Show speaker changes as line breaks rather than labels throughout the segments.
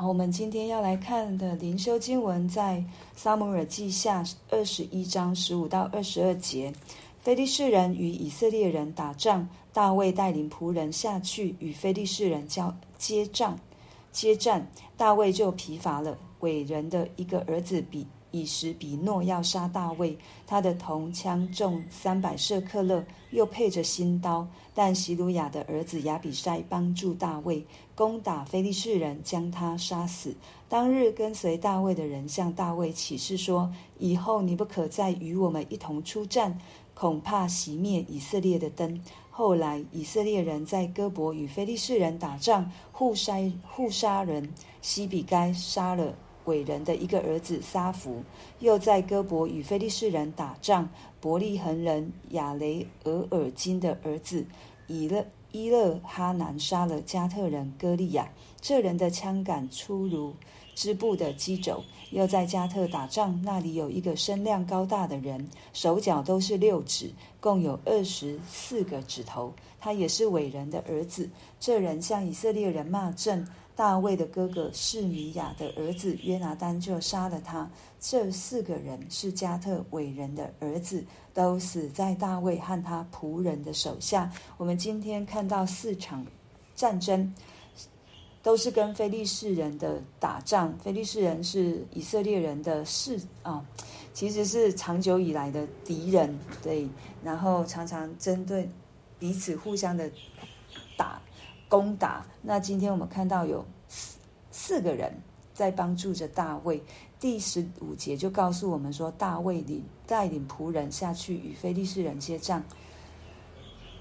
好，我们今天要来看的灵修经文在撒母耳记下二十一章十五到二十二节。非利士人与以色列人打仗，大卫带领仆人下去与非利士人交接战，接战，大卫就疲乏了。伟人的一个儿子比以实比诺要杀大卫，他的铜枪重三百舍克勒，又配着新刀。但希鲁雅的儿子亚比筛帮助大卫攻打非利士人，将他杀死。当日跟随大卫的人向大卫起誓说：“以后你不可再与我们一同出战，恐怕熄灭以色列的灯。”后来以色列人在戈伯与非利士人打仗，互杀互杀人，西比该杀了。伟人的一个儿子撒弗，又在哥伯与非利士人打仗。伯利恒人亚雷俄尔金的儿子以勒伊勒哈南杀了加特人歌利亚，这人的枪杆粗如织布的机轴。又在加特打仗，那里有一个身量高大的人，手脚都是六指，共有二十四个指头。他也是伟人的儿子。这人向以色列人骂阵。大卫的哥哥示米亚的儿子约拿单就杀了他。这四个人是加特伟人的儿子，都死在大卫和他仆人的手下。我们今天看到四场战争，都是跟非利士人的打仗。非利士人是以色列人的士啊，其实是长久以来的敌人。对，然后常常针对彼此互相的打。攻打。那今天我们看到有四四个人在帮助着大卫。第十五节就告诉我们说，大卫领带领仆人下去与非利士人接战，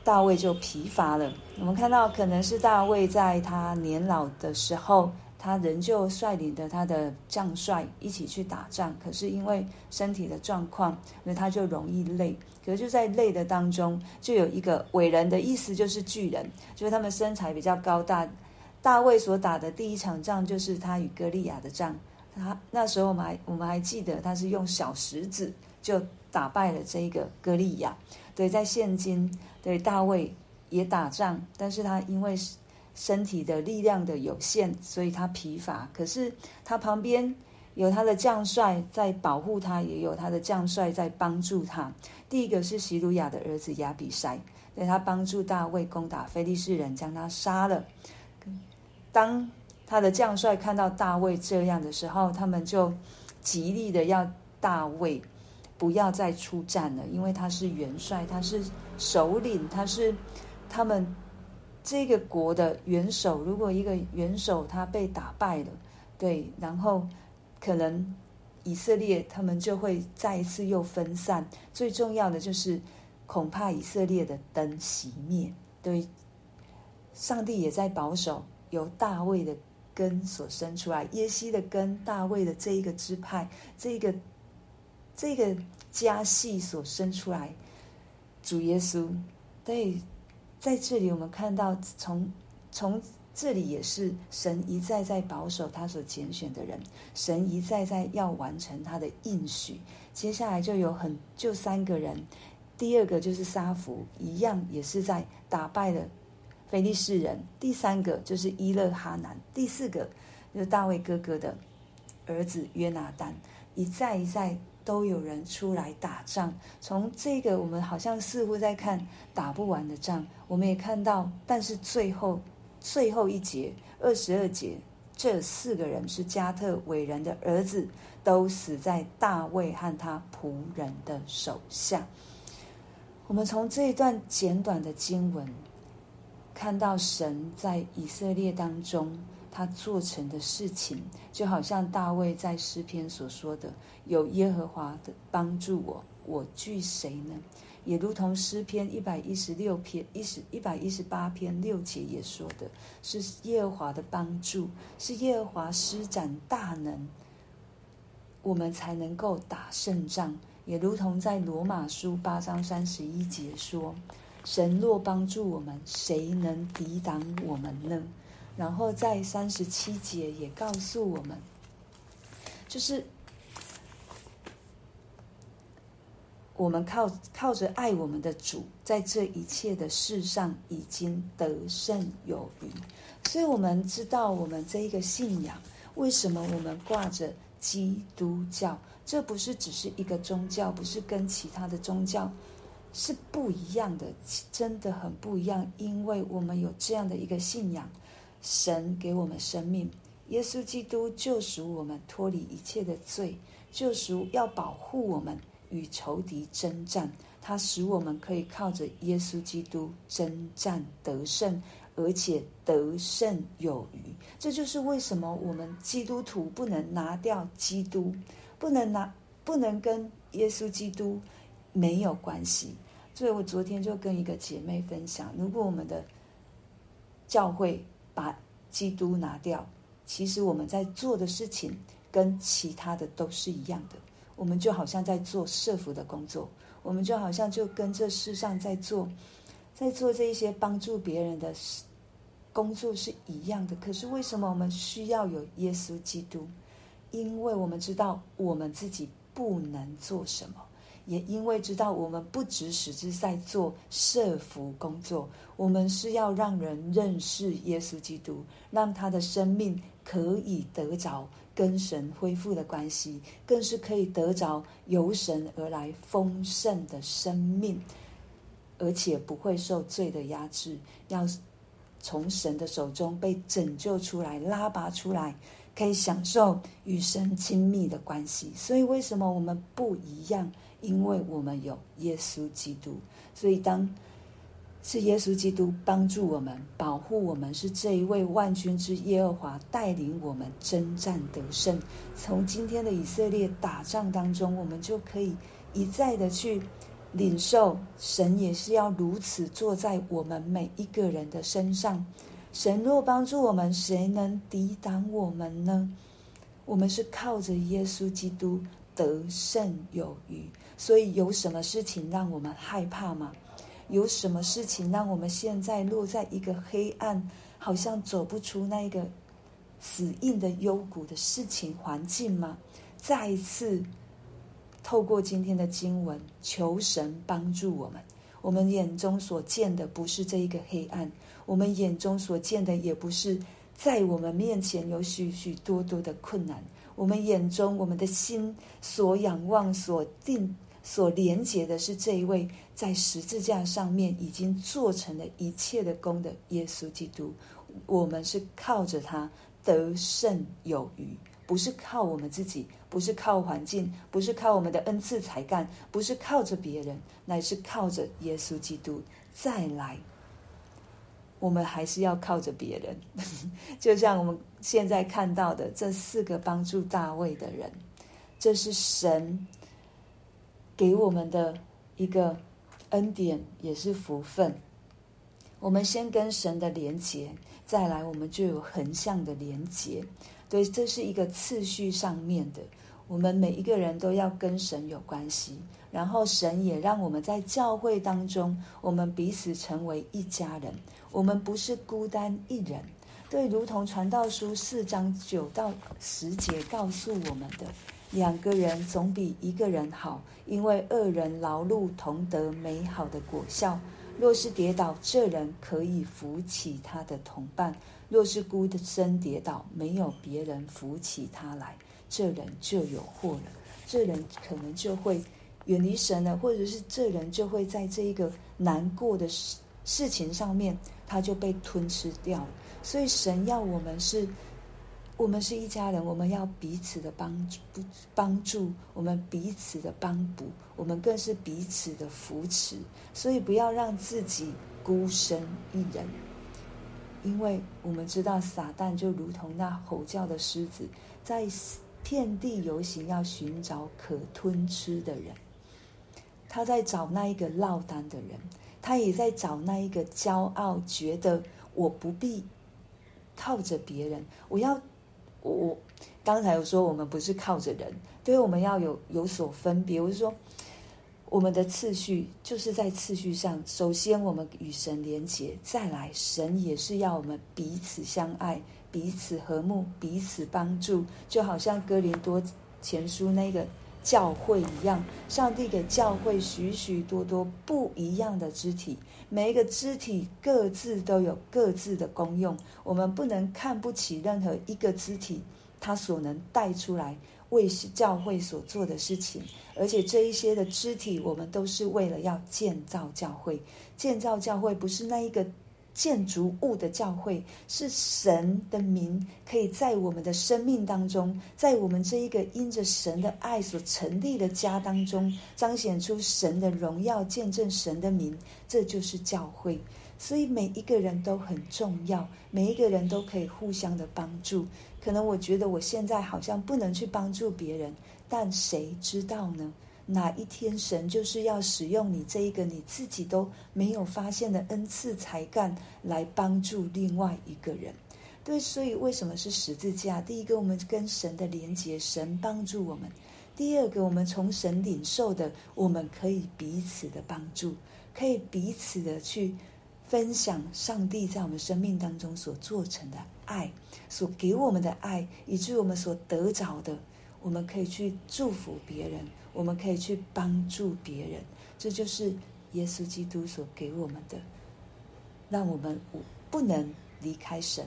大卫就疲乏了。我们看到可能是大卫在他年老的时候。他仍旧率领着他的将帅一起去打仗，可是因为身体的状况，那他就容易累。可是就在累的当中，就有一个伟人的意思，就是巨人，就是他们身材比较高大。大卫所打的第一场仗，就是他与歌利亚的仗。他那时候我们还我们还记得，他是用小石子就打败了这一个歌利亚。对，在现今，对大卫也打仗，但是他因为身体的力量的有限，所以他疲乏。可是他旁边有他的将帅在保护他，也有他的将帅在帮助他。第一个是洗鲁雅的儿子亚比筛，对他帮助大卫攻打非利士人，将他杀了。当他的将帅看到大卫这样的时候，他们就极力的要大卫不要再出战了，因为他是元帅，他是首领，他是他们。这个国的元首，如果一个元首他被打败了，对，然后可能以色列他们就会再一次又分散。最重要的就是，恐怕以色列的灯熄灭。对，上帝也在保守，由大卫的根所生出来，耶西的根，大卫的这一个支派，这个这个家系所生出来，主耶稣，对。在这里，我们看到从从这里也是神一再在保守他所拣选的人，神一再在要完成他的应许。接下来就有很就三个人，第二个就是沙弗，一样也是在打败了非利士人。第三个就是伊勒哈南，第四个就是大卫哥哥的儿子约拿单，一再一再。都有人出来打仗。从这个，我们好像似乎在看打不完的仗。我们也看到，但是最后最后一节二十二节，这四个人是加特伟人的儿子，都死在大卫和他仆人的手下。我们从这一段简短的经文，看到神在以色列当中。他做成的事情，就好像大卫在诗篇所说的：“有耶和华的帮助我，我惧谁呢？”也如同诗篇一百一十六篇一十一百一十八篇六节也说的，是耶和华的帮助，是耶和华施展大能，我们才能够打胜仗。也如同在罗马书八章三十一节说：“神若帮助我们，谁能抵挡我们呢？”然后在三十七节也告诉我们，就是我们靠靠着爱我们的主，在这一切的事上已经得胜有余。所以，我们知道我们这一个信仰，为什么我们挂着基督教？这不是只是一个宗教，不是跟其他的宗教是不一样的，真的很不一样。因为我们有这样的一个信仰，神给我们生命，耶稣基督救赎我们脱离一切的罪，救赎要保护我们与仇敌征战，他使我们可以靠着耶稣基督征战得胜，而且得胜有余。这就是为什么我们基督徒不能拿掉基督。不能拿，不能跟耶稣基督没有关系。所以我昨天就跟一个姐妹分享，如果我们的教会把基督拿掉，其实我们在做的事情跟其他的都是一样的。我们就好像在做社福的工作，我们就好像就跟这世上在做，在做这一些帮助别人的工作是一样的。可是为什么我们需要有耶稣基督？因为我们知道我们自己不能做什么，也因为知道我们不只是在做设福工作，我们是要让人认识耶稣基督，让他的生命可以得着跟神恢复的关系，更是可以得着由神而来丰盛的生命，而且不会受罪的压制，要从神的手中被拯救出来，拉拔出来。可以享受与神亲密的关系，所以为什么我们不一样？因为我们有耶稣基督，所以当是耶稣基督帮助我们、保护我们，是这一位万军之耶和华带领我们征战得胜。从今天的以色列打仗当中，我们就可以一再的去领受，神也是要如此做在我们每一个人的身上。神若帮助我们，谁能抵挡我们呢？我们是靠着耶稣基督得胜有余。所以，有什么事情让我们害怕吗？有什么事情让我们现在落在一个黑暗，好像走不出那个死硬的幽谷的事情环境吗？再一次透过今天的经文，求神帮助我们。我们眼中所见的不是这一个黑暗。我们眼中所见的也不是在我们面前有许许多多的困难。我们眼中，我们的心所仰望、所定、所连接的是这一位在十字架上面已经做成了一切的功的耶稣基督。我们是靠着他得胜有余，不是靠我们自己，不是靠环境，不是靠我们的恩赐才干，不是靠着别人，乃是靠着耶稣基督再来。我们还是要靠着别人，就像我们现在看到的这四个帮助大卫的人，这是神给我们的一个恩典，也是福分。我们先跟神的连结，再来我们就有横向的连结。对，这是一个次序上面的。我们每一个人都要跟神有关系，然后神也让我们在教会当中，我们彼此成为一家人。我们不是孤单一人，对，如同传道书四章九到十节告诉我们的，两个人总比一个人好，因为二人劳碌同得美好的果效。若是跌倒，这人可以扶起他的同伴；若是孤的身跌倒，没有别人扶起他来，这人就有祸了。这人可能就会远离神了，或者是这人就会在这一个难过的事事情上面。他就被吞吃掉了，所以神要我们是，我们是一家人，我们要彼此的帮助，帮助我们彼此的帮补，我们更是彼此的扶持。所以不要让自己孤身一人，因为我们知道撒旦就如同那吼叫的狮子，在遍地游行，要寻找可吞吃的人。他在找那一个落单的人。他也在找那一个骄傲，觉得我不必靠着别人。我要我我刚才有说，我们不是靠着人，对，我们要有有所分别。我是说，我们的次序就是在次序上，首先我们与神连结，再来神也是要我们彼此相爱、彼此和睦、彼此帮助。就好像哥林多前书那个教会一样，上帝给教会许许多多不一样的肢体，每一个肢体各自都有各自的功用。我们不能看不起任何一个肢体，它所能带出来为教会所做的事情。而且这一些的肢体，我们都是为了要建造教会。建造教会不是那一个。建筑物的教会是神的名，可以在我们的生命当中，在我们这一个因着神的爱所成立的家当中，彰显出神的荣耀，见证神的名，这就是教会。所以每一个人都很重要，每一个人都可以互相的帮助。可能我觉得我现在好像不能去帮助别人，但谁知道呢？哪一天神就是要使用你这一个你自己都没有发现的恩赐才干来帮助另外一个人，对，所以为什么是十字架？第一个，我们跟神的连结，神帮助我们；第二个，我们从神领受的，我们可以彼此的帮助，可以彼此的去分享上帝在我们生命当中所做成的爱，所给我们的爱，以至于我们所得着的，我们可以去祝福别人。我们可以去帮助别人，这就是耶稣基督所给我们的，让我们不能离开神，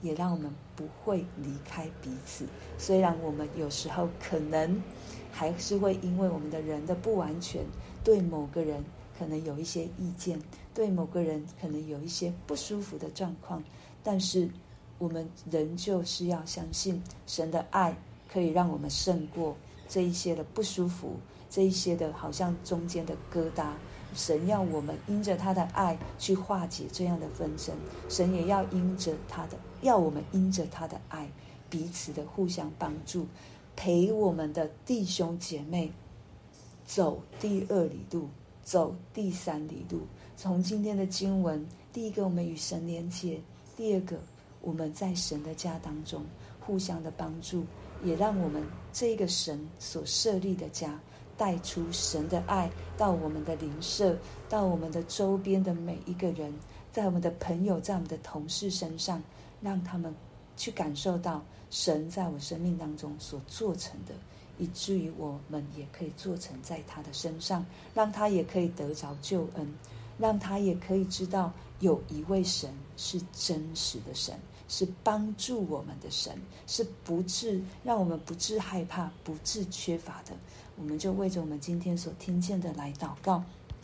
也让我们不会离开彼此。虽然我们有时候可能还是会因为我们的人的不完全，对某个人可能有一些意见，对某个人可能有一些不舒服的状况，但是我们仍旧是要相信神的爱可以让我们胜过。这一些的不舒服，这一些的好像中间的疙瘩，神要我们因着他的爱去化解这样的纷争，神也要因着他的，要我们因着他的爱彼此的互相帮助，陪我们的弟兄姐妹走第二里路，走第三里路。从今天的经文，第一个我们与神连接，第二个我们在神的家当中互相的帮助。也让我们这个神所设立的家，带出神的爱到我们的邻舍，到我们的周边的每一个人，在我们的朋友，在我们的同事身上，让他们去感受到神在我生命当中所做成的，以至于我们也可以做成在他的身上，让他也可以得着救恩，让他也可以知道有一位神是真实的神。是帮助我们的神，是不致让我们不致害怕、不致缺乏的。我们就为着我们今天所听见的来祷告。